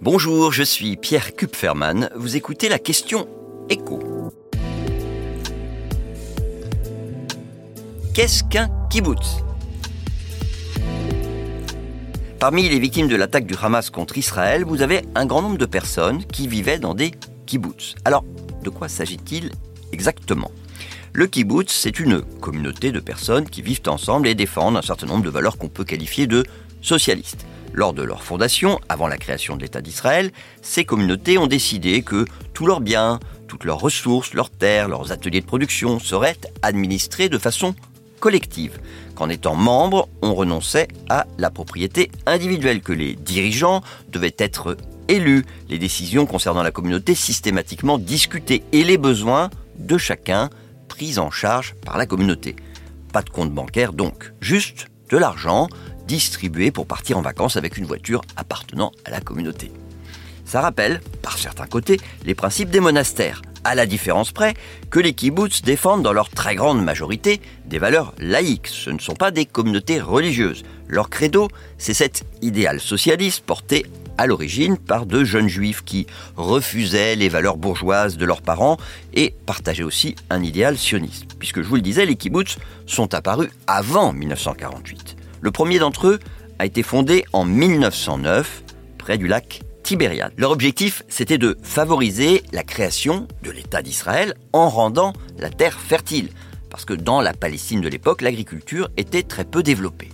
Bonjour, je suis Pierre Kupferman. Vous écoutez la question écho. Qu'est-ce qu'un kibbutz? Parmi les victimes de l'attaque du Hamas contre Israël, vous avez un grand nombre de personnes qui vivaient dans des kibbutz. Alors, de quoi s'agit-il exactement? Le kibbutz, c'est une communauté de personnes qui vivent ensemble et défendent un certain nombre de valeurs qu'on peut qualifier de socialistes. Lors de leur fondation, avant la création de l'État d'Israël, ces communautés ont décidé que tous leurs biens, toutes leurs ressources, leurs terres, leurs ateliers de production seraient administrés de façon collective, qu'en étant membre, on renonçait à la propriété individuelle, que les dirigeants devaient être élus, les décisions concernant la communauté systématiquement discutées et les besoins de chacun pris en charge par la communauté. Pas de compte bancaire donc, juste de l'argent distribué pour partir en vacances avec une voiture appartenant à la communauté. Ça rappelle, par certains côtés, les principes des monastères, à la différence près que les kibbutz défendent dans leur très grande majorité des valeurs laïques. Ce ne sont pas des communautés religieuses. Leur credo, c'est cet idéal socialiste porté à l'origine par de jeunes juifs qui refusaient les valeurs bourgeoises de leurs parents et partageaient aussi un idéal sioniste. Puisque je vous le disais, les kibbutz sont apparus avant 1948. Le premier d'entre eux a été fondé en 1909 près du lac Tibériade. Leur objectif, c'était de favoriser la création de l'État d'Israël en rendant la terre fertile, parce que dans la Palestine de l'époque, l'agriculture était très peu développée.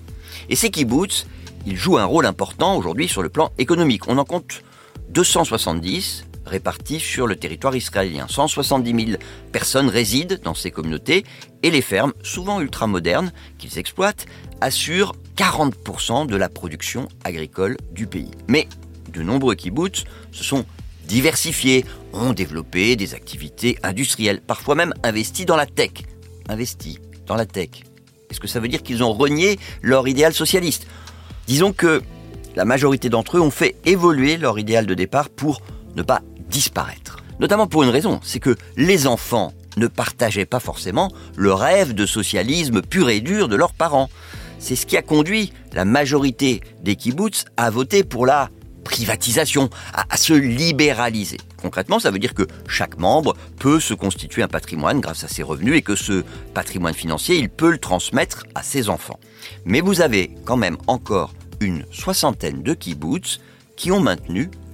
Et ces kibbutz, ils jouent un rôle important aujourd'hui sur le plan économique. On en compte 270 répartis sur le territoire israélien. 170 000 personnes résident dans ces communautés et les fermes, souvent ultramodernes, qu'ils exploitent, assurent 40% de la production agricole du pays. Mais de nombreux kibbutz se sont diversifiés, ont développé des activités industrielles, parfois même investis dans la tech. Investis dans la tech. Est-ce que ça veut dire qu'ils ont renié leur idéal socialiste? Disons que la majorité d'entre eux ont fait évoluer leur idéal de départ pour ne pas disparaître. Notamment pour une raison, c'est que les enfants ne partageaient pas forcément le rêve de socialisme pur et dur de leurs parents. C'est ce qui a conduit la majorité des kibbutz à voter pour la privatisation, à, se libéraliser. Concrètement, ça veut dire que chaque membre peut se constituer un patrimoine grâce à ses revenus et que ce patrimoine financier, il peut le transmettre à ses enfants. Mais vous avez quand même encore une soixantaine de kibbutz qui ont maintenu